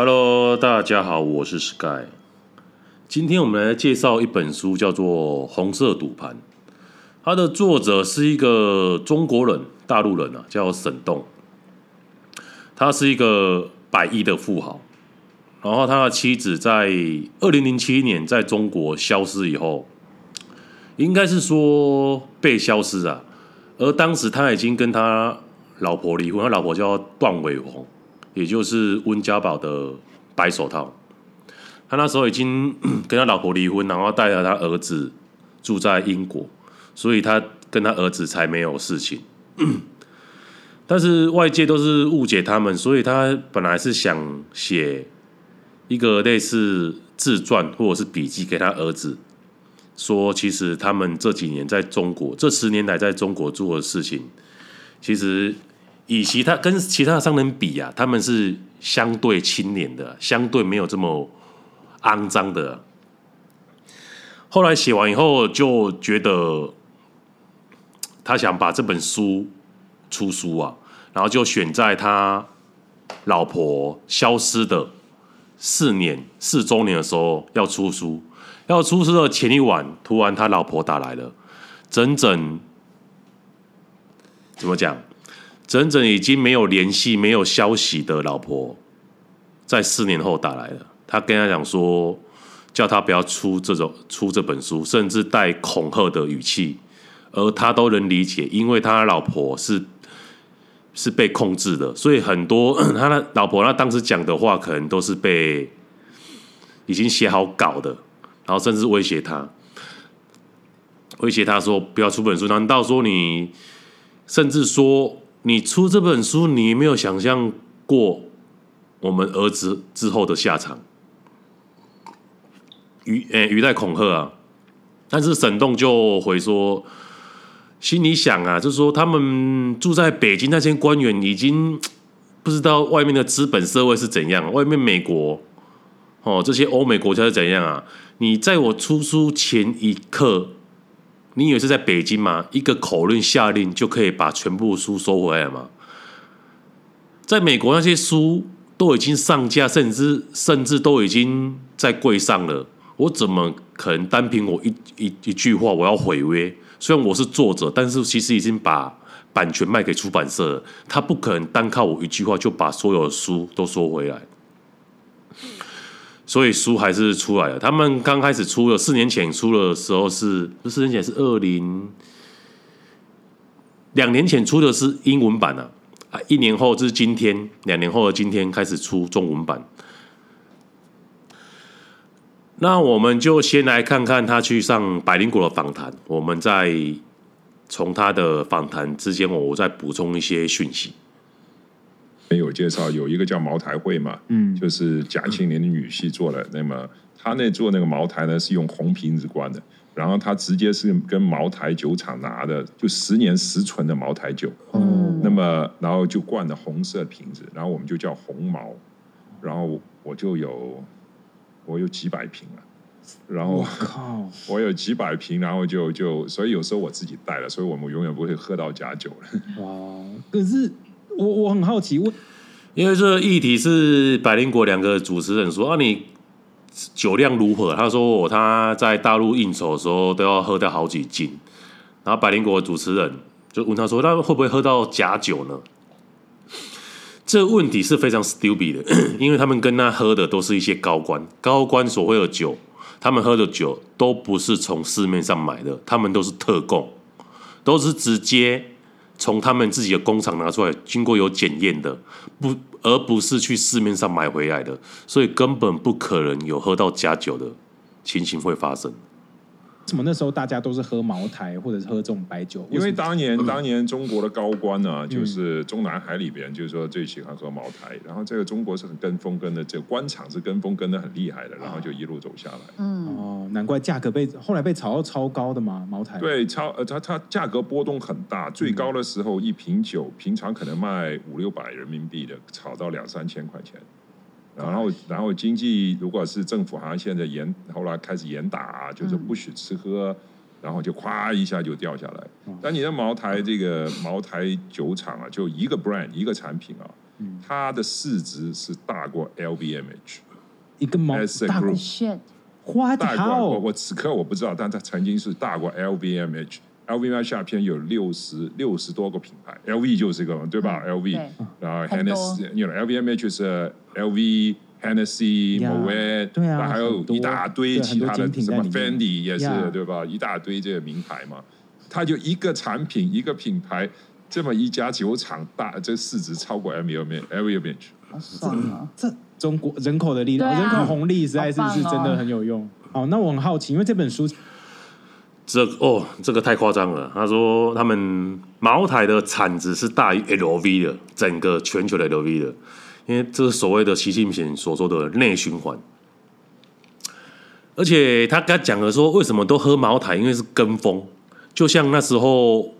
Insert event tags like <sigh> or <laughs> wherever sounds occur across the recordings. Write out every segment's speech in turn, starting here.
Hello，大家好，我是 Sky。今天我们来介绍一本书，叫做《红色赌盘》。它的作者是一个中国人，大陆人啊，叫沈栋。他是一个百亿的富豪，然后他的妻子在二零零七年在中国消失以后，应该是说被消失啊。而当时他已经跟他老婆离婚，他老婆叫段伟红。也就是温家宝的白手套，他那时候已经 <clears throat> 跟他老婆离婚，然后带着他儿子住在英国，所以他跟他儿子才没有事情。<clears throat> 但是外界都是误解他们，所以他本来是想写一个类似自传或者是笔记给他儿子，说其实他们这几年在中国，这十年来在中国做的事情，其实。以其他跟其他的商人比啊，他们是相对清廉的，相对没有这么肮脏的。后来写完以后，就觉得他想把这本书出书啊，然后就选在他老婆消失的四年四周年的时候要出书。要出书的前一晚，突然他老婆打来了，整整怎么讲？整整已经没有联系、没有消息的老婆，在四年后打来了。他跟他讲说，叫他不要出这种出这本书，甚至带恐吓的语气，而他都能理解，因为他老婆是是被控制的，所以很多 <clears throat> 他的老婆他当时讲的话，可能都是被已经写好稿的，然后甚至威胁他，威胁他说不要出本书。难道说你甚至说？你出这本书，你没有想象过我们儿子之后的下场，语诶语带恐吓啊！但是沈栋就回说，心里想啊，就是说他们住在北京那些官员已经不知道外面的资本社会是怎样，外面美国哦这些欧美国家是怎样啊？你在我出书前一刻。你以为是在北京吗？一个口令下令就可以把全部书收回来吗？在美国那些书都已经上架，甚至甚至都已经在柜上了。我怎么可能单凭我一一一句话我要毁约？虽然我是作者，但是其实已经把版权卖给出版社。他不可能单靠我一句话就把所有的书都收回来。所以书还是出来了。他们刚开始出了，四年前出的时候是，四年前是二零，两年前出的是英文版啊，啊，一年后就是今天，两年后的今天开始出中文版。那我们就先来看看他去上百灵果的访谈，我们再从他的访谈之间，我再补充一些讯息。没有介绍，有一个叫茅台会嘛，嗯，就是贾庆林的女婿做的。那么他那做那个茅台呢，是用红瓶子灌的，然后他直接是跟茅台酒厂拿的，就十年十存的茅台酒。嗯，那么然后就灌的红色瓶子，然后我们就叫红毛。然后我就有我有几百瓶了，然后我靠，我有几百瓶，然后就就所以有时候我自己带了，所以我们永远不会喝到假酒了。哇，可是。我我很好奇，问，因为这个议题是百灵果两个主持人说啊，你酒量如何？他说他在大陆应酬的时候都要喝掉好几斤，然后百灵果的主持人就问他说，那会不会喝到假酒呢？这问题是非常 stupid 的，因为他们跟他喝的都是一些高官，高官所谓的酒，他们喝的酒都不是从市面上买的，他们都是特供，都是直接。从他们自己的工厂拿出来，经过有检验的，不，而不是去市面上买回来的，所以根本不可能有喝到假酒的情形会发生。为什么那时候大家都是喝茅台或者是喝这种白酒？因为当年当年中国的高官呢、啊，就是中南海里边，就是说最喜欢喝茅台。然后这个中国是很跟风跟的，这个官场是跟风跟的很厉害的，然后就一路走下来。嗯哦，难怪价格被后来被炒到超高的嘛，茅台。对，超呃，它它价格波动很大，最高的时候一瓶酒平常可能卖五六百人民币的，炒到两三千块钱。然后，然后经济如果是政府好像现在严，后来开始严打，就是不许吃喝，然后就咵一下就掉下来。但你的茅台这个茅台酒厂啊，就一个 brand 一个产品啊，它的市值是大过 LVMH。一个毛大过大我我此刻我不知道，但它曾经是大过 LVMH。LVMH 下边有六十六十多个品牌，LV 就是这个对吧？LV，然后 Hennessy，you know，LVMH 是 LV。Hennessy、Moet，对啊，还有一大堆其他的什么 Fendi 也是对吧？一大堆这个名牌嘛，它就一个产品一个品牌，这么一家酒厂大，这市值超过 LVMH，好爽啊！这中国人口的力量，人口红利实在是是真的很有用。好，那我很好奇，因为这本书，这哦，这个太夸张了。他说他们茅台的产值是大于 LV 的，整个全球的 LV 的。因为这是所谓的习近平所说的内循环，而且他刚讲了说，为什么都喝茅台？因为是跟风，就像那时候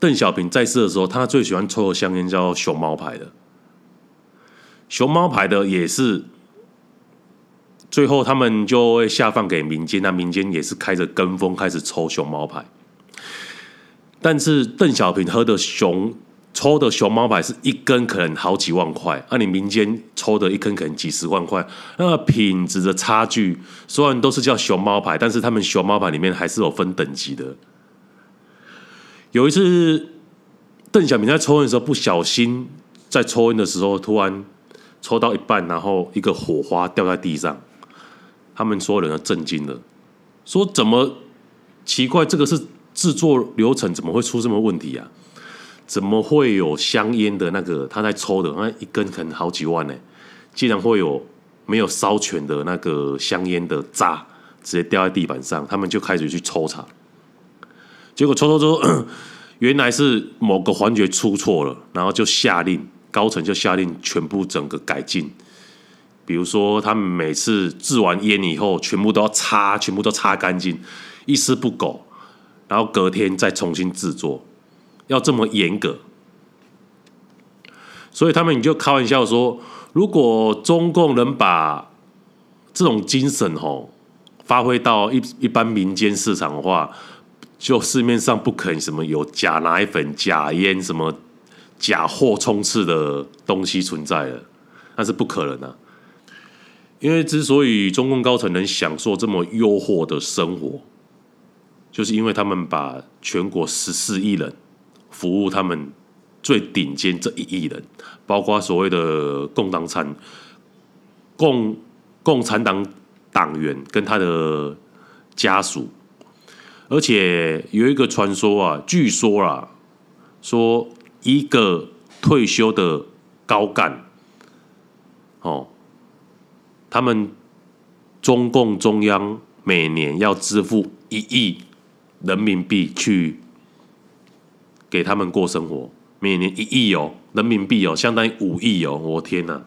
邓小平在世的时候，他最喜欢抽的香烟叫熊猫牌的，熊猫牌的也是最后他们就会下放给民间，那民间也是开着跟风开始抽熊猫牌，但是邓小平喝的熊。抽的熊猫牌是一根可能好几万块，那、你民间抽的一根可能几十万块，那、品质的差距虽然都是叫熊猫牌，但是他们熊猫牌里面还是有分等级的。有一次，邓小平在抽烟的时候不小心在抽烟的时候突然抽到一半，然后一个火花掉在地上，他们所有人都震惊了，说怎么奇怪，这个是制作流程怎么会出这么问题啊？怎么会有香烟的那个他在抽的那一根可能好几万呢？竟然会有没有烧全的那个香烟的渣直接掉在地板上，他们就开始去抽查，结果抽抽抽，<coughs> 原来是某个环节出错了，然后就下令高层就下令全部整个改进，比如说他们每次制完烟以后，全部都要擦，全部都擦干净，一丝不苟，然后隔天再重新制作。要这么严格，所以他们你就开玩笑说，如果中共能把这种精神吼发挥到一一般民间市场的话，就市面上不可能什么有假奶粉、假烟、什么假货充斥的东西存在了，那是不可能的啊。因为之所以中共高层能享受这么优渥的生活，就是因为他们把全国十四亿人。服务他们最顶尖这一亿人，包括所谓的共党产共共产党党员跟他的家属，而且有一个传说啊，据说啊，说一个退休的高干，哦，他们中共中央每年要支付一亿人民币去。给他们过生活，每年一亿哦，人民币哦，相当于五亿哦，我天哪！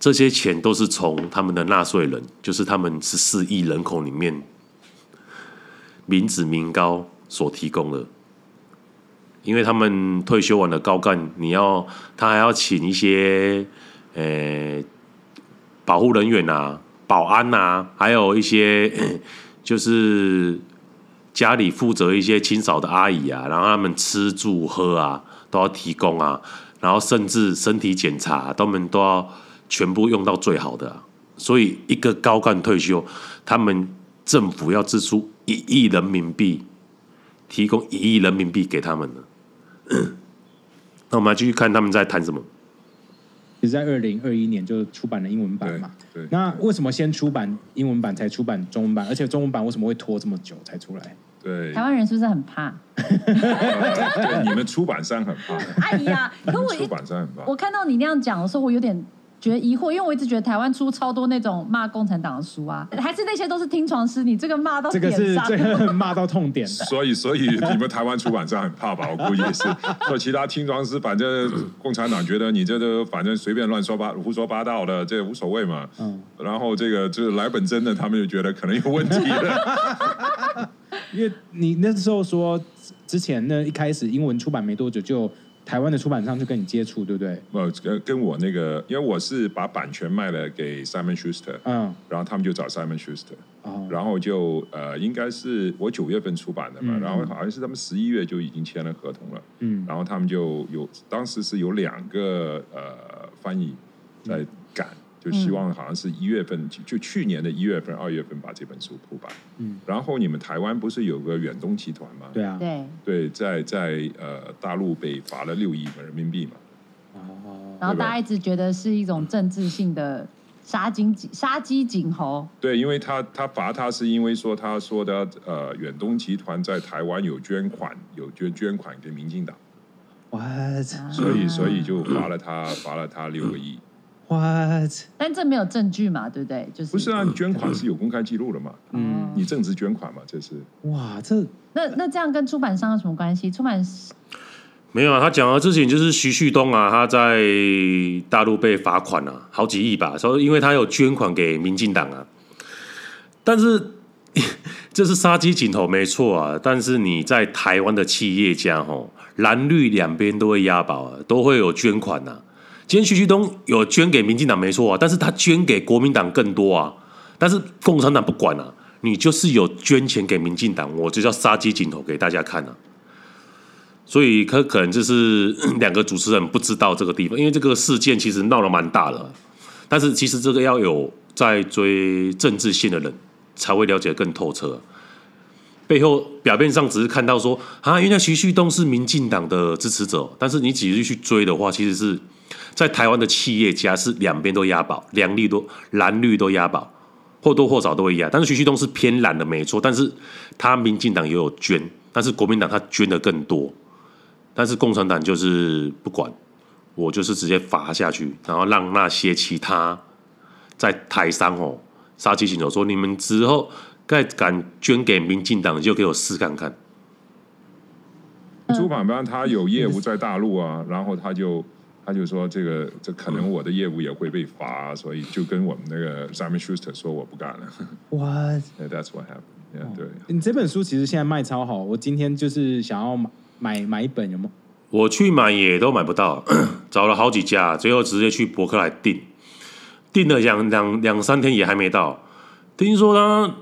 这些钱都是从他们的纳税人，就是他们十四亿人口里面民脂民膏所提供的。因为他们退休完的高干，你要他还要请一些呃保护人员啊、保安、啊，还有一些 <clears throat> 就是。家里负责一些清扫的阿姨啊，然后他们吃住喝啊都要提供啊，然后甚至身体检查，他们都要全部用到最好的。所以一个高干退休，他们政府要支出一亿人民币，提供一亿人民币给他们呢。那我们来继续看他们在谈什么。其实在二零二一年就出版了英文版嘛，对那为什么先出版英文版才出版中文版？而且中文版为什么会拖这么久才出来？对，台湾人是不是很怕？<laughs> 对，你们出版商很怕。哎呀，可我出版商很怕。我看到你那样讲的时候，我有点。觉得疑惑，因为我一直觉得台湾出超多那种骂共产党的书啊，还是那些都是听床师，你这个骂到这个是最 <laughs> 骂到痛点的。所以，所以你们台湾出版社很怕吧？我估计也是。<laughs> 说其他听床师，反正共产党觉得你这个反正随便乱说八胡说八道的，这无所谓嘛。嗯。然后这个就是来本真的，他们就觉得可能有问题了。<laughs> 因为你那时候说之前呢，一开始英文出版没多久就。台湾的出版商就跟你接触，对不对？呃，跟跟我那个，因为我是把版权卖了给 Simon Schuster，嗯，然后他们就找 Simon Schuster，哦，哦，然后就呃，应该是我九月份出版的嘛，嗯、然后好像是他们十一月就已经签了合同了，嗯，然后他们就有当时是有两个呃翻译在，嗯、就希望好像是一月份，就就去年的一月份、二月份把这本书出版，嗯，然后你们台湾不是有个远东集团吗？对啊，对，对，在在呃大陆被罚了六亿人民币嘛，哦，然后大家一直觉得是一种政治性的。杀鸡杀鸡儆猴，对，因为他他罚他是因为说他说的呃远东集团在台湾有捐款，有捐捐款给民进党，what？所以所以就罚了他罚了他六个亿，what？但这没有证据嘛，对不对？就是不是啊，你捐款是有公开记录的嘛，嗯，你正值捐款嘛，这是哇，这那那这样跟出版商有什么关系？出版社。没有啊，他讲的之前就是徐旭东啊，他在大陆被罚款了、啊、好几亿吧，说因为他有捐款给民进党啊。但是 <laughs> 这是杀鸡儆猴没错啊，但是你在台湾的企业家吼，蓝绿两边都会押宝啊，都会有捐款呐、啊。今天徐旭东有捐给民进党没错啊，但是他捐给国民党更多啊。但是共产党不管啊，你就是有捐钱给民进党，我就叫杀鸡儆猴给大家看啊。所以可可能就是 <clears throat> 两个主持人不知道这个地方，因为这个事件其实闹得蛮大的，但是其实这个要有在追政治性的人才会了解更透彻。背后表面上只是看到说啊，原来徐旭东是民进党的支持者，但是你仔细去追的话，其实是在台湾的企业家是两边都押宝，两绿都蓝绿都押宝，或多或少都会押。但是徐旭东是偏蓝的没错，但是他民进党也有捐，但是国民党他捐的更多。但是共产党就是不管，我就是直接罚下去，然后让那些其他在台商哦杀鸡儆猴，说你们之后该敢捐给民进党，就给我试看看。出版方他有业务在大陆啊，然后他就他就说这个这可能我的业务也会被罚，所以就跟我们那个 Simon Schuster 说我不干了。What? That's what happened. Yeah, 对。你这本书其实现在卖超好，我今天就是想要买。买买一本有吗？我去买也都买不到，<clears throat> 找了好几家，最后直接去博客来订，订了两两两三天也还没到。听说他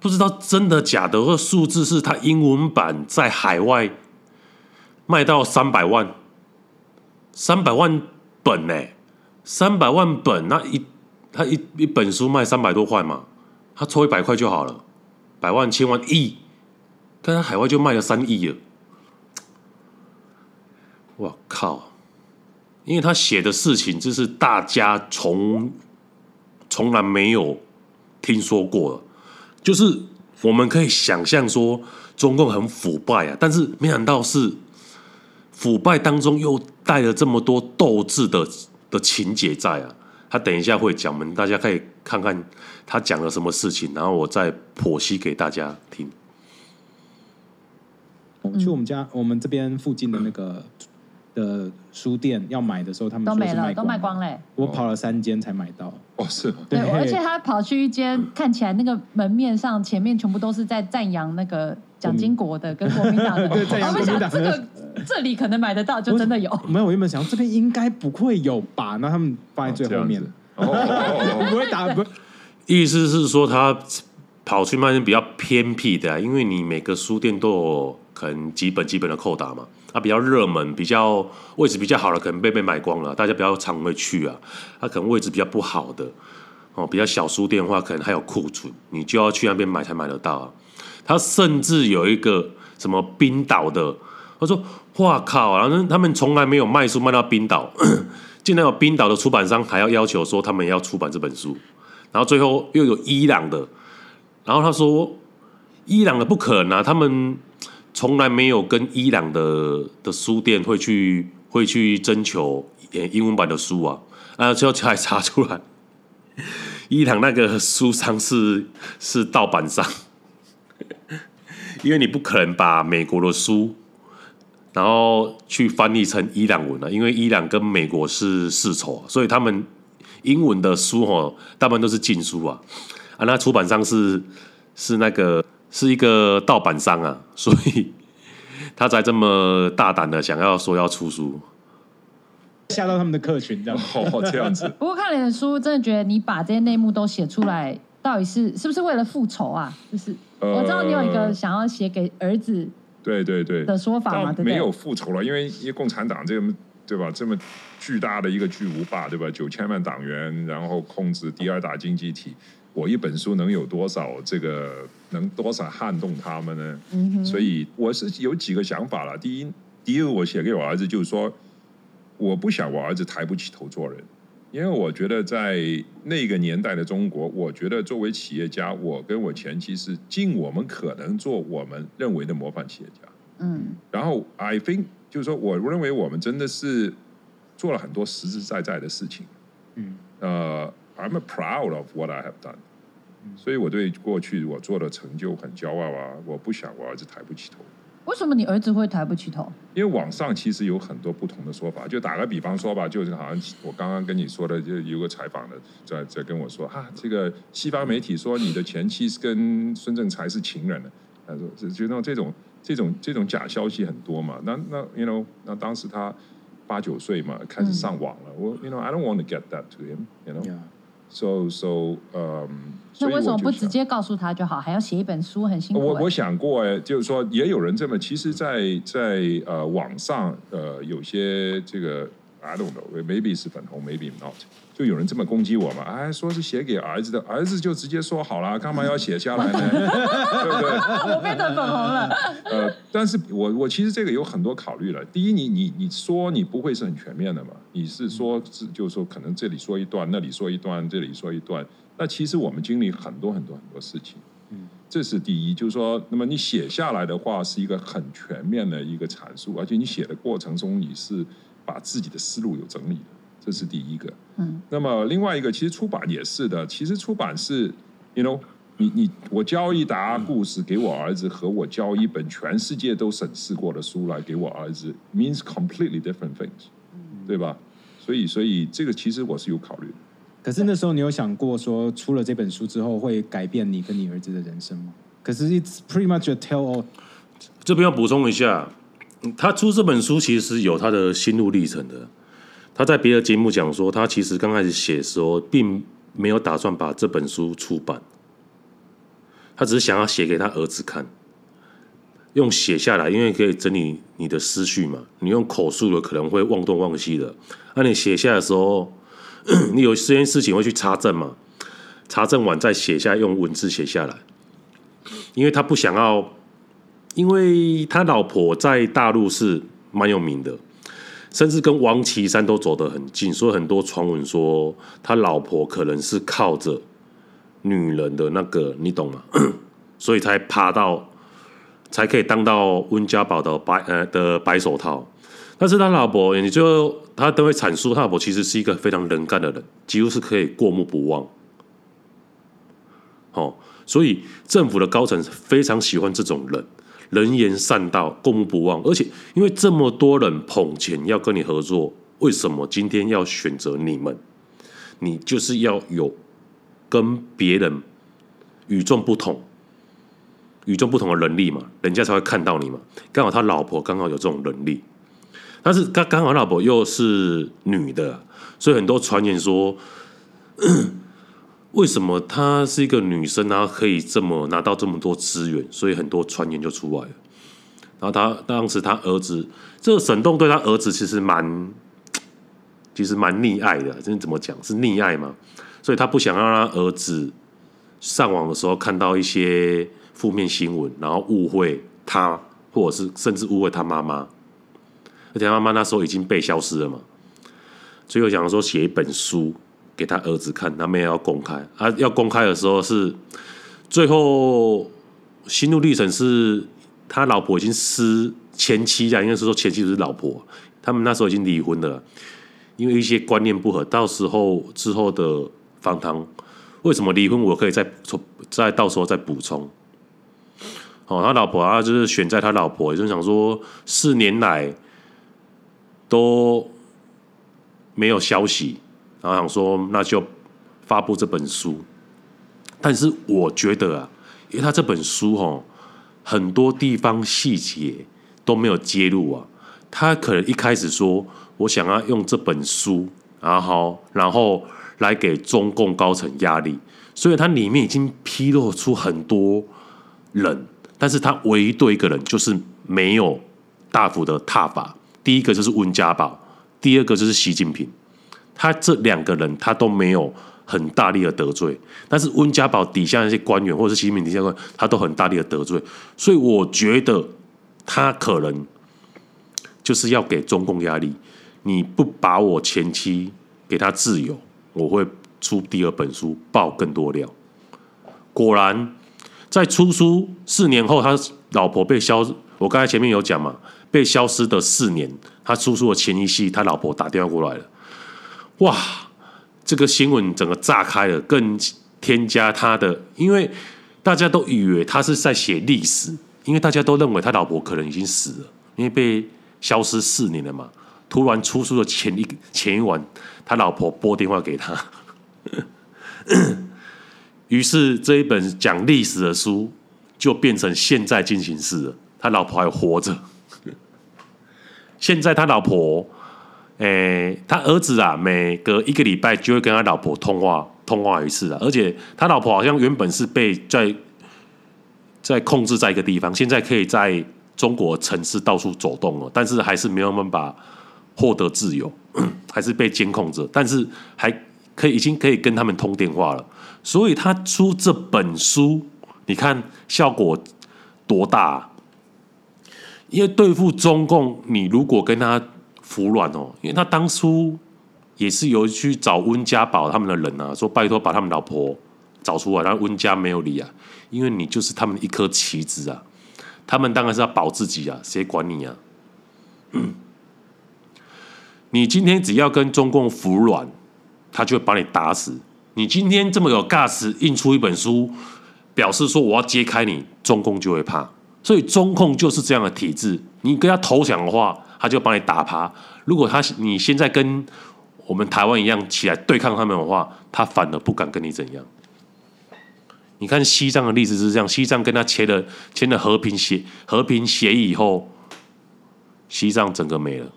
不知道真的假的，或数字是他英文版在海外卖到三百万，三百万本呢？三百万本，那一他一一本书卖三百多块嘛，他抽一百块就好了，百万、千万、亿，但他海外就卖了三亿了。我靠！因为他写的事情，就是大家从从来没有听说过，就是我们可以想象说中共很腐败啊，但是没想到是腐败当中又带了这么多斗志的的情节在啊。他等一下会讲，我们大家可以看看他讲了什么事情，然后我再剖析给大家听。去我们家，我们这边附近的那个。的书店要买的时候，他们都没了，都卖光嘞。我跑了三间才买到。哦，是。对，而且他跑去一间看起来那个门面上前面全部都是在赞扬那个蒋经国的跟国民党的。<laughs> 对，赞扬国民党。这个这里可能买得到，就真的有。没有，我原本想这边应该不会有吧？那他们放在最后面。哦不会打，不。意思是说他跑去卖比较偏僻的，因为你每个书店都有可能几本基本的扣打嘛。它比较热门，比较位置比较好的，可能被被买光了，大家比较常会去啊。它可能位置比较不好的，哦，比较小书店的话，可能还有库存，你就要去那边买才买得到啊。它甚至有一个什么冰岛的，我说哇靠，然后他们从来没有卖书卖到冰岛，<coughs> 竟然有冰岛的出版商还要要求说他们要出版这本书，然后最后又有伊朗的，然后他说伊朗的不可能啊，他们。从来没有跟伊朗的的书店会去会去征求英文版的书啊，啊，最后才查出来，伊朗那个书商是是盗版商，因为你不可能把美国的书，然后去翻译成伊朗文了，因为伊朗跟美国是世仇，所以他们英文的书哦，大部分都是禁书啊，啊，那出版商是是那个。是一个盗版商啊，<laughs> 所以他才这么大胆的想要说要出书，吓到他们的客群这样。哦，这样子。<laughs> 不过看你的书，真的觉得你把这些内幕都写出来，到底是是不是为了复仇啊？就是我知道你有一个想要写给儿子，对对对的说法嘛，对没有复仇了，因为因为共产党这个对吧，这么巨大的一个巨无霸对吧，九千万党员，然后控制第二大经济体，我一本书能有多少这个能多少撼动他们呢？嗯，所以我是有几个想法了。第一，第一个我写给我儿子就是说，我不想我儿子抬不起头做人。因为我觉得在那个年代的中国，我觉得作为企业家，我跟我前妻是尽我们可能做我们认为的模范企业家。嗯。然后 I think 就是说，我认为我们真的是做了很多实实在在的事情。嗯。呃，I'm proud of what I have done。所以我对过去我做的成就很骄傲啊！我不想我儿子抬不起头。为什么你儿子会抬不起头？因为网上其实有很多不同的说法。就打个比方说吧，就是好像我刚刚跟你说的，就有个采访的在在跟我说啊，这个西方媒体说你的前妻是跟孙政才是情人的，他说就就那这种这种这种假消息很多嘛。那那 you know 那当时他八九岁嘛，开始上网了。我 you know I don't want to get that to him you know。So so，嗯、um，那为什么不直接告诉他就好，还要写一本书，很辛苦。我我想过，哎，就是说，也有人这么，其实在，在在呃网上，呃，有些这个。I don't know, maybe 是粉红，maybe not。就有人这么攻击我嘛？哎，说是写给儿子的，儿子就直接说好了，干嘛要写下来呢？<laughs> 对不对？我变成粉红了。呃，但是我我其实这个有很多考虑了。第一，你你你说你不会是很全面的嘛？你是说是就是说可能这里说一段，那里说一段，这里说一段。那其实我们经历很多很多很多事情。嗯，这是第一，就是说，那么你写下来的话是一个很全面的一个阐述，而且你写的过程中你是。把自己的思路有整理，这是第一个。嗯，那么另外一个，其实出版也是的。其实出版是，you know，你你我教一沓故事给我儿子，和我教一本全世界都审视过的书来给我儿子，means completely different things，对吧？所以所以这个其实我是有考虑的。可是那时候你有想过说，出了这本书之后会改变你跟你儿子的人生吗？可是 it's pretty much a tell all。这边要补充一下。他出这本书其实有他的心路历程的。他在别的节目讲说，他其实刚开始写的时候，并没有打算把这本书出版，他只是想要写给他儿子看，用写下来，因为可以整理你的思绪嘛。你用口述的可能会忘东忘西的，那你写下来的时候，<coughs> 你有这件事情会去查证嘛？查证完再写下，用文字写下来，因为他不想要。因为他老婆在大陆是蛮有名的，甚至跟王岐山都走得很近，所以很多传闻说他老婆可能是靠着女人的那个，你懂吗？<coughs> 所以才爬到，才可以当到温家宝的白呃的白手套。但是他老婆，你最后他都会阐述，他老婆其实是一个非常能干的人，几乎是可以过目不忘。哦，所以政府的高层非常喜欢这种人。能言善道，过目不忘，而且因为这么多人捧钱要跟你合作，为什么今天要选择你们？你就是要有跟别人与众不同、与众不同的能力嘛，人家才会看到你嘛。刚好他老婆刚好有这种能力，但是刚刚好老婆又是女的，所以很多传言说。为什么她是一个女生，然后可以这么拿到这么多资源？所以很多传言就出来了。然后她当时她儿子，这个沈栋对他儿子其实蛮，<tsk> 其实蛮溺爱的。这怎么讲？是溺爱嘛？所以他不想让他儿子上网的时候看到一些负面新闻，然后误会他，或者是甚至误会他妈妈。而且他妈妈那时候已经被消失了嘛。所以我想说写一本书。给他儿子看，他们也要公开啊！要公开的时候是最后心路历程，是他老婆已经失前妻啊，应该是说前妻是老婆，他们那时候已经离婚了，因为一些观念不合。到时候之后的访谈，为什么离婚？我可以再从再到时候再补充。哦，他老婆啊，就是选在他老婆，也就是想说四年来都没有消息。然后想说，那就发布这本书。但是我觉得啊，因为他这本书哦，很多地方细节都没有揭露啊。他可能一开始说，我想要用这本书，然后然后来给中共高层压力，所以它里面已经披露出很多人，但是他唯一对一个人就是没有大幅的挞伐。第一个就是温家宝，第二个就是习近平，他这两个人他都没有很大力的得罪，但是温家宝底下那些官员或者是习近平底下官员，他都很大力的得罪，所以我觉得他可能就是要给中共压力，你不把我前妻给他自由，我会出第二本书爆更多料。果然，在出书四年后，他老婆被消，我刚才前面有讲嘛。被消失的四年，他出书的前一夕，他老婆打电话过来了。哇，这个新闻整个炸开了，更添加他的，因为大家都以为他是在写历史，因为大家都认为他老婆可能已经死了，因为被消失四年了嘛。突然出书的前一前一晚，他老婆拨电话给他，<coughs> 于是这一本讲历史的书就变成现在进行式了。他老婆还活着。现在他老婆，诶、他儿子啊，每隔一个礼拜就会跟他老婆通话，通话一次啊。而且他老婆好像原本是被在在控制在一个地方，现在可以在中国城市到处走动了，但是还是没有办法获得自由，<coughs> 还是被监控着。但是还可以，已经可以跟他们通电话了。所以他出这本书，你看效果多大？因为对付中共，你如果跟他服软哦，因为他当初也是有去找温家宝他们的人啊，说拜托把他们老婆找出来，然后温家没有理啊，因为你就是他们一颗棋子啊，他们当然是要保自己啊，谁管你啊？<clears throat> 你今天只要跟中共服软，他就会把你打死。你今天这么有 gas 印出一本书，表示说我要揭开你，中共就会怕。所以中共就是这样的体制，你跟他投降的话，他就把你打趴。如果他你现在跟我们台湾一样起来对抗他们的话，他反而不敢跟你怎样。你看西藏的例子是这样，西藏跟他签了签了和平协和平协议以后，西藏整个没了。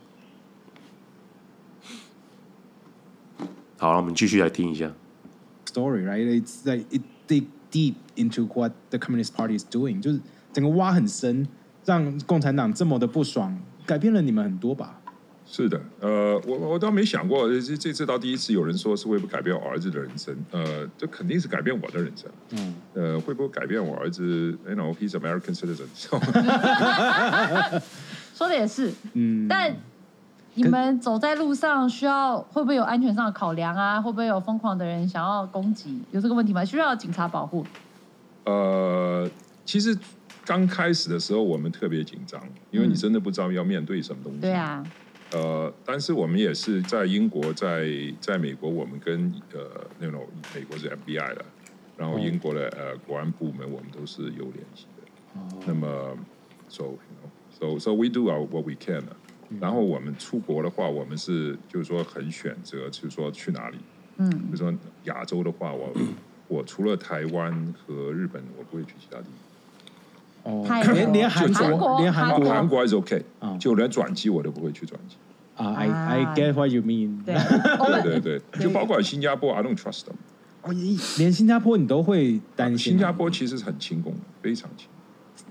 好，我们继续来听一下。Story right? It's like it dig deep into what the Communist Party is doing，就是。整个挖很深，让共产党这么的不爽，改变了你们很多吧？是的，呃，我我倒没想过，这这次到第一次有人说是会不会改变我儿子的人生，呃，这肯定是改变我的人生。嗯，呃，会不会改变我儿子？You know, he's American citizen。<laughs> <laughs> 说的也是，嗯，但你们走在路上需要会不会有安全上的考量啊？会不会有疯狂的人想要攻击？有这个问题吗？需要警察保护？呃，其实。刚开始的时候，我们特别紧张，因为你真的不知道要面对什么东西。对啊。呃，但是我们也是在英国，在在美国，我们跟呃那种美国是 FBI 的，然后英国的呃国安部门，我们都是有联系的。哦。那么，so you know, so so we do our what we can。然后我们出国的话，我们是就是说很选择，就是说去哪里。嗯。比如说亚洲的话，我我除了台湾和日本，我不会去其他地方。哦，连连韩国，连韩国，韩国还是 OK，就连转机我都不会去转机。啊，I I get what you mean。对 <laughs> 对对，就包括新加坡，I don't trust them。哦，连新加坡你都会担心？新加坡其实很亲共，非常亲。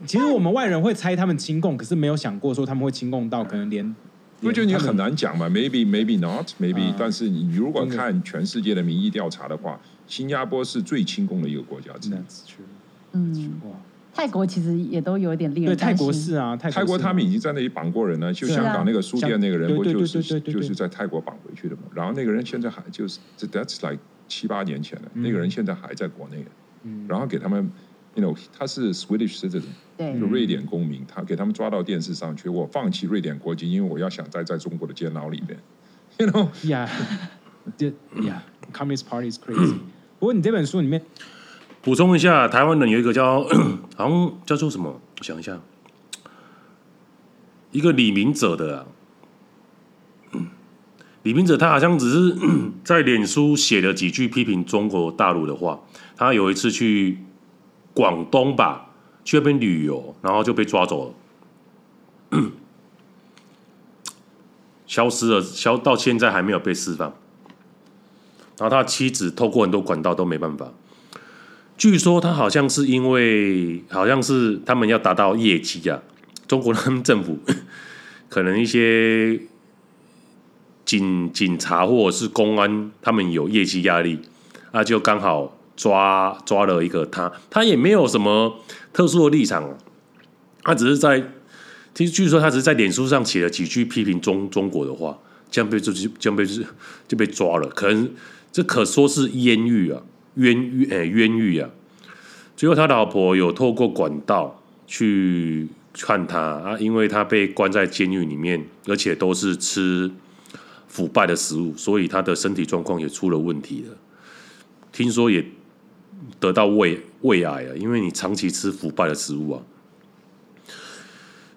其实我们外人会猜他们亲共，可是没有想过说他们会亲共到可能连。我觉得你很难讲嘛，maybe maybe not，maybe。但是你如果看全世界的民意调查的话，新加坡是最亲共的一个国家之一。嗯。泰国其实也都有一点令人担心。对，泰国是啊，泰国他们已经在那里绑过人了。就香港那个书店那个人，不就是就是在泰国绑回去的嘛？然后那个人现在还就是，That's like 七八年前了。那个人现在还在国内。然后给他们，You know，他是 Swedish citizen，对，瑞典公民。他给他们抓到电视上去，我放弃瑞典国籍，因为我要想待在中国的监牢里面。<laughs> You know，Yeah，Yeah，Communist <laughs> Party is crazy。不过你这本书里面。补充一下，台湾人有一个叫，<clears throat> 好像叫做什么？我想一下，一个李明哲的啊，李明哲他好像只是 <clears throat> 在脸书写了几句批评中国大陆的话。他有一次去广东吧，去那边旅游，然后就被抓走了，<clears throat> 消失了，消到现在还没有被释放。然后他妻子透过很多管道都没办法。据说他好像是因为，好像是他们要达到业绩啊，中国他们政府 <laughs> 可能一些警警察或者是公安，他们有业绩压力，那就刚好抓抓了一个他，他也没有什么特殊的立场，他只是在，其实据说他只是在脸书上写了几句批评中中国的话，这样被就这样被就被抓了，可能这可说是冤狱啊。冤狱哎，冤狱啊！最后他老婆有透过管道去看他啊，因为他被关在监狱里面，而且都是吃腐败的食物，所以他的身体状况也出了问题了。听说也得到胃胃癌啊，因为你长期吃腐败的食物啊。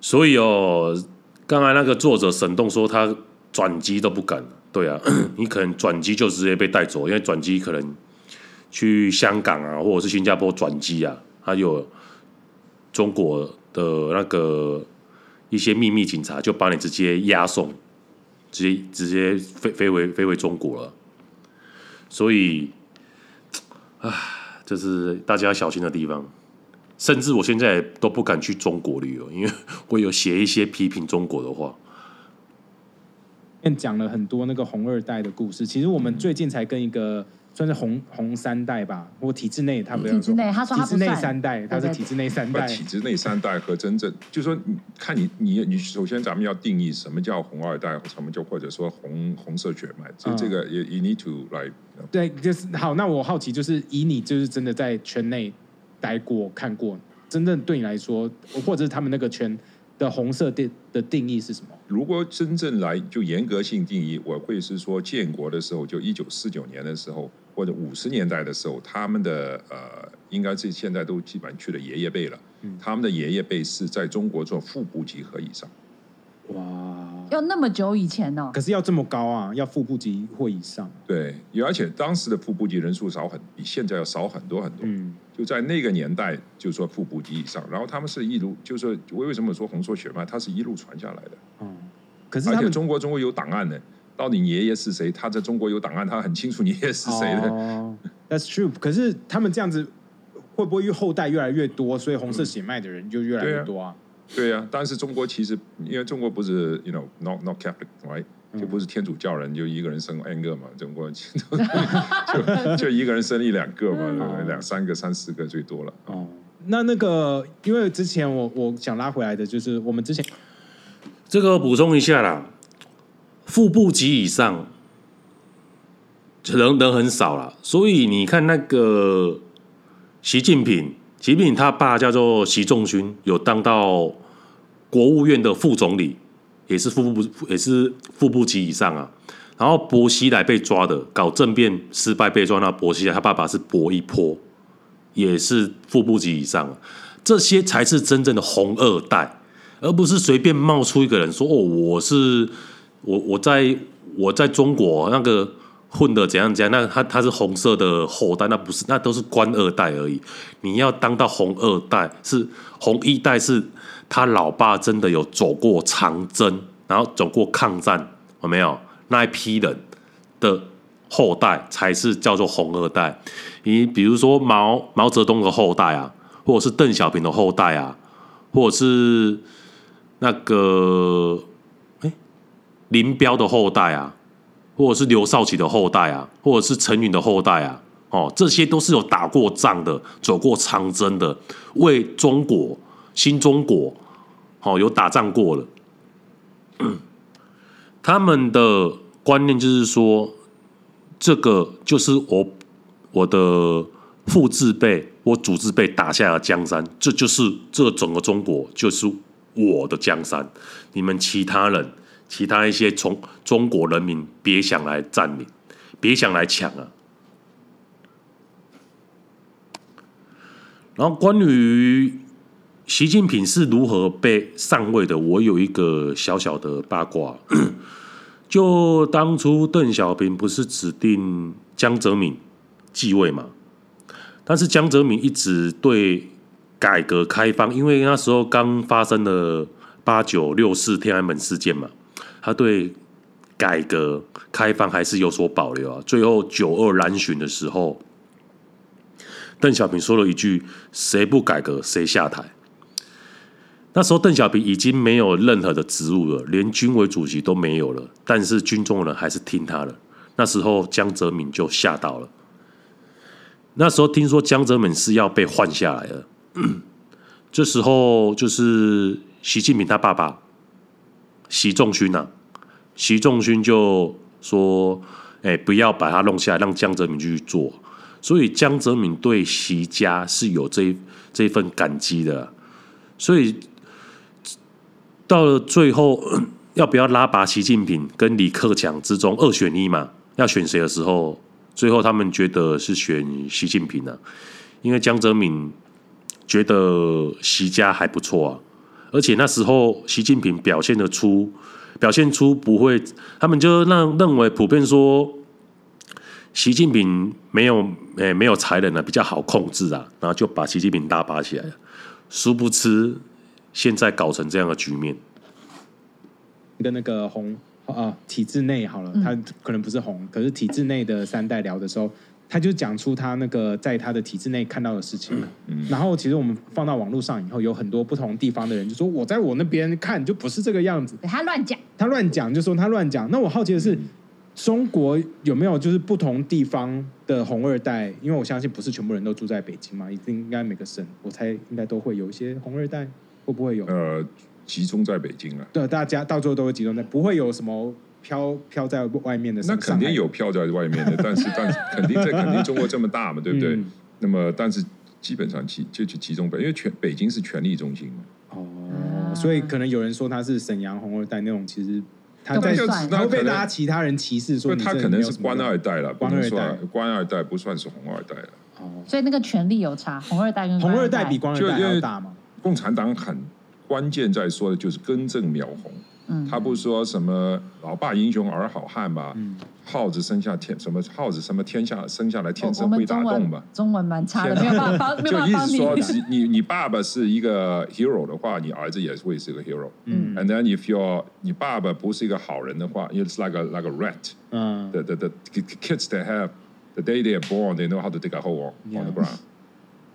所以哦，刚才那个作者沈栋说他转机都不敢，对啊，<coughs> 你可能转机就直接被带走，因为转机可能。去香港啊，或者是新加坡转机啊，还有中国的那个一些秘密警察，就把你直接押送，直接直接飞飞回飞回中国了。所以，啊，这是大家要小心的地方。甚至我现在都不敢去中国旅游，因为我有写一些批评中国的话。讲了很多那个红二代的故事，其实我们最近才跟一个。算是红红三代吧，或体制内，他不要说。体制内，他说。体制内三代，他是体制内三代。体制内三代和真正，就是说，看你你你，首先咱们要定义什么叫红二代，什么叫或者说红红色血脉，这这个也 you need to like。对，就是好。那我好奇，就是以你就是真的在圈内待过看过，真正对你来说，或者是他们那个圈。的红色定的定义是什么？如果真正来就严格性定义，我会是说建国的时候，就一九四九年的时候，或者五十年代的时候，他们的呃，应该是现在都基本去了爷爷辈了，嗯、他们的爷爷辈是在中国做副部级和以上。哇。要那么久以前呢、哦？可是要这么高啊？要副部级或以上？对，而且当时的副部级人数少很，比现在要少很多很多。嗯，就在那个年代，就说副部级以上，然后他们是一路，就是说我为什么说红色血脉，它是一路传下来的。嗯，可是而且中国中国有档案的，到底你爷爷是谁？他在中国有档案，他很清楚你爷爷是谁的。哦，That's true。可是他们这样子会不会后代越来越多，所以红色血脉的人就越来越多啊？嗯对呀、啊，但是中国其实因为中国不是，you know not not Catholic，right？、嗯、就不是天主教人，就一个人生 n 个嘛，中国就 <laughs> 就一个人生一两个嘛，嗯、两三个、三四个最多了。哦，那那个，因为之前我我想拉回来的就是我们之前这个补充一下啦，副部级以上人人很少了，所以你看那个习近平。习近平他爸叫做习仲勋，有当到国务院的副总理，也是副部也是副部级以上啊。然后薄熙来被抓的，搞政变失败被抓，那薄熙来他爸爸是薄一波，也是副部级以上。这些才是真正的红二代，而不是随便冒出一个人说哦，我是我我在我在中国那个。混的怎样怎样？那他他是红色的后代，那不是，那都是官二代而已。你要当到红二代，是红一代，是他老爸真的有走过长征，然后走过抗战，有没有？那一批人的后代才是叫做红二代。你比如说毛毛泽东的后代啊，或者是邓小平的后代啊，或者是那个林彪的后代啊。或者是刘少奇的后代啊，或者是陈云的后代啊，哦，这些都是有打过仗的，走过长征的，为中国新中国，哦，有打仗过了。<clears throat> 他们的观念就是说，这个就是我我的父字辈、我祖字辈打下的江山，这就是这整个中国就是我的江山，你们其他人。其他一些从中国人民别想来占领，别想来抢啊！然后关于习近平是如何被上位的，我有一个小小的八卦。<coughs> 就当初邓小平不是指定江泽民继位嘛？但是江泽民一直对改革开放，因为那时候刚发生了八九六四天安门事件嘛。他对改革开放还是有所保留啊。最后九二南巡的时候，邓小平说了一句：“谁不改革，谁下台。”那时候邓小平已经没有任何的职务了，连军委主席都没有了，但是军中人还是听他的。那时候江泽民就吓到了。那时候听说江泽民是要被换下来了，这时候就是习近平他爸爸习仲勋呐，习仲勋就说：“哎，不要把他弄下来，让江泽民去做。”所以江泽民对习家是有这这份感激的，所以。到了最后，<clears throat> 要不要拉拔习近平跟李克强之中二选一嘛？要选谁的时候，最后他们觉得是选习近平啊，因为江泽民觉得习家还不错啊，而且那时候习近平表现得出，表现出不会，他们就让认为普遍说习近平没有诶、欸、没有才能啊，比较好控制啊，然后就把习近平拉拔起来了，殊不知。现在搞成这样的局面，跟那个红啊体制内好了，他可能不是红，可是体制内的三代聊的时候，他就讲出他那个在他的体制内看到的事情。嗯，然后其实我们放到网络上以后，有很多不同地方的人就说，我在我那边看就不是这个样子，他乱讲，他乱讲，就说他乱讲。那我好奇的是，中国有没有就是不同地方的红二代？因为我相信不是全部人都住在北京嘛，一定应该每个省，我猜应该都会有一些红二代。会不会有？呃，集中在北京啊。对，大家到最后都会集中在，不会有什么飘飘在外面的。那肯定有飘在外面的，但是 <laughs> 但是肯定这肯定中国这么大嘛，对不对？嗯、那么但是基本上集就去集中北，因为全北京是权力中心嘛。哦，嗯、所以可能有人说他是沈阳红二代那种，其实他在他会被大家其他人歧视说他可能是官二代了，官二代官二代不算是红二代了。哦，所以那个权力有差，红二代跟红二代比官二代还要大吗？共产党很关键在说的就是根正苗红，嗯，他不是说什么老爸英雄儿好汉吧？嗯，耗子生下天什么耗子什么天下生下来天生会打洞吧？中文蛮差的，没有办法，就意思说你你爸爸是一个 hero 的话，你儿子也会是一个 hero。嗯，and then if your 你爸爸不是一个好人的话，it's like a like a rat。嗯，the the the kids they have the day they are born they know how to dig a hole on the ground。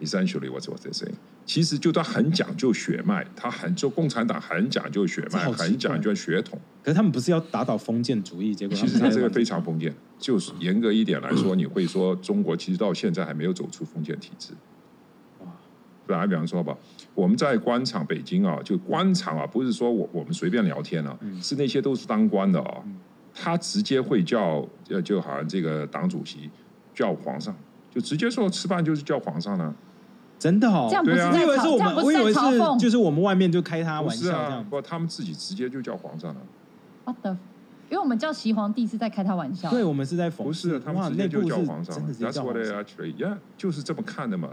Essentially, what's what they say? 其实就他很讲究血脉，他很就共产党很讲究血脉，很讲究血统。可是他们不是要打倒封建主义？结果其实他这个非常封建。就是严格一点来说，你会说中国其实到现在还没有走出封建体制。哇！本来比方说吧，我们在官场北京啊，就官场啊，不是说我我们随便聊天啊，是那些都是当官的啊，他直接会叫呃，就好像这个党主席叫皇上，就直接说吃饭就是叫皇上呢。真的哦，这样不是在嘲讽，我以为是就是我们外面就开他玩笑这样，不，他们自己直接就叫皇上了。What the？因为我们叫齐皇帝是在开他玩笑，对，我们是在讽。不是，他们直接就叫皇上。That's what they actually, yeah，就是这么看的嘛。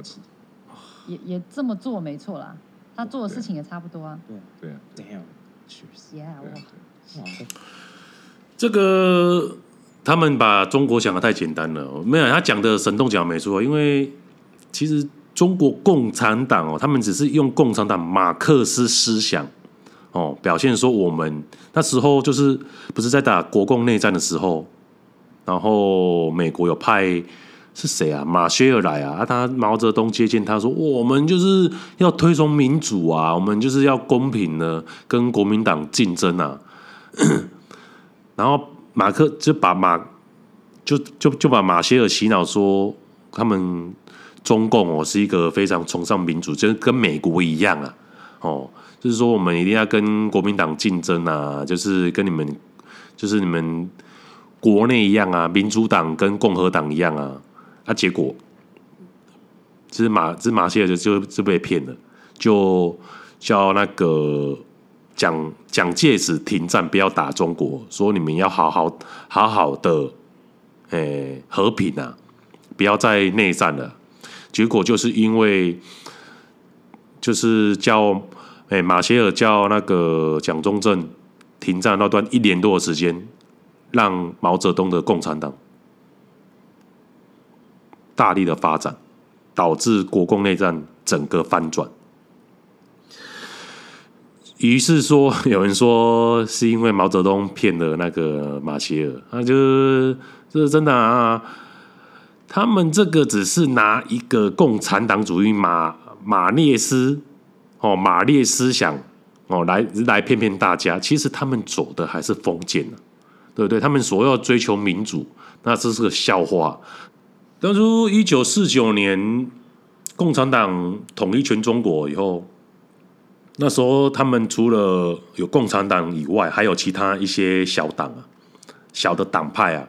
也也这么做没错啦，他做的事情也差不多啊。对对确实，Yeah，哇，这个他们把中国想的太简单了，没有，他讲的神动讲没错，因为其实。中国共产党哦，他们只是用共产党马克思思想哦，表现说我们那时候就是不是在打国共内战的时候，然后美国有派是谁啊？马歇尔来啊，他毛泽东接见他说，我们就是要推崇民主啊，我们就是要公平的跟国民党竞争啊。<coughs> 然后马克就把马就就就把马歇尔洗脑说他们。中共哦是一个非常崇尚民主，就是跟美国一样啊，哦，就是说我们一定要跟国民党竞争啊，就是跟你们，就是你们国内一样啊，民主党跟共和党一样啊，啊，结果，这是马，这是马歇尔就就就被骗了，就叫那个蒋蒋介石停战，不要打中国，说你们要好好好好的，诶、和平啊，不要再内战了。结果就是因为，就是叫哎、欸、马歇尔叫那个蒋中正停战那段一年多的时间，让毛泽东的共产党大力的发展，导致国共内战整个翻转。于是说，有人说是因为毛泽东骗了那个马歇尔，那就是这是真的啊。他们这个只是拿一个共产党主义马马列斯哦马列思想哦来来骗骗大家，其实他们走的还是封建呢，对不对？他们所要追求民主，那这是个笑话。当初一九四九年共产党统一全中国以后，那时候他们除了有共产党以外，还有其他一些小党啊，小的党派啊，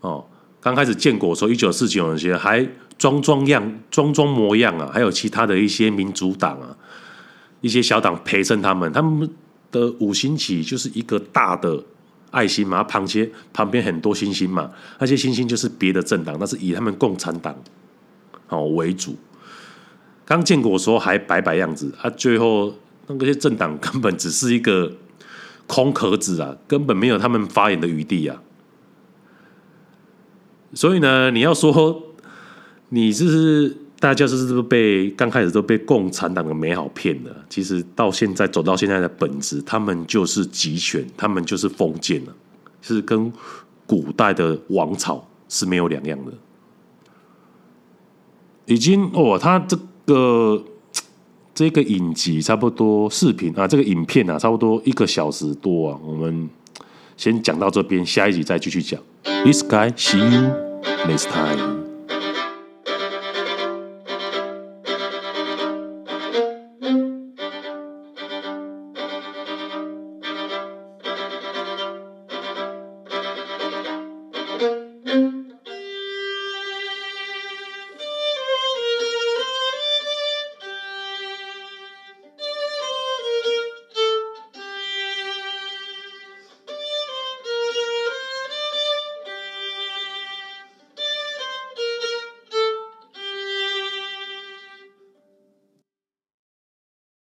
哦。刚开始建国的时候，一九四九年前还装装样、装装模样啊，还有其他的一些民主党啊，一些小党陪衬他们。他们的五星旗就是一个大的爱心嘛，旁边旁边很多星星嘛，那些星星就是别的政党，那是以他们共产党哦为主。刚建国的时候还摆摆样子啊，最后那些政党根本只是一个空壳子啊，根本没有他们发言的余地啊。所以呢，你要说你是大家是不是被刚开始都被共产党的美好骗了？其实到现在走到现在的本质，他们就是集权，他们就是封建了，是跟古代的王朝是没有两样的。已经哦，他这个这个影集差不多视频啊，这个影片啊，差不多一个小时多啊，我们先讲到这边，下一集再继续讲。This guy see you. Next time.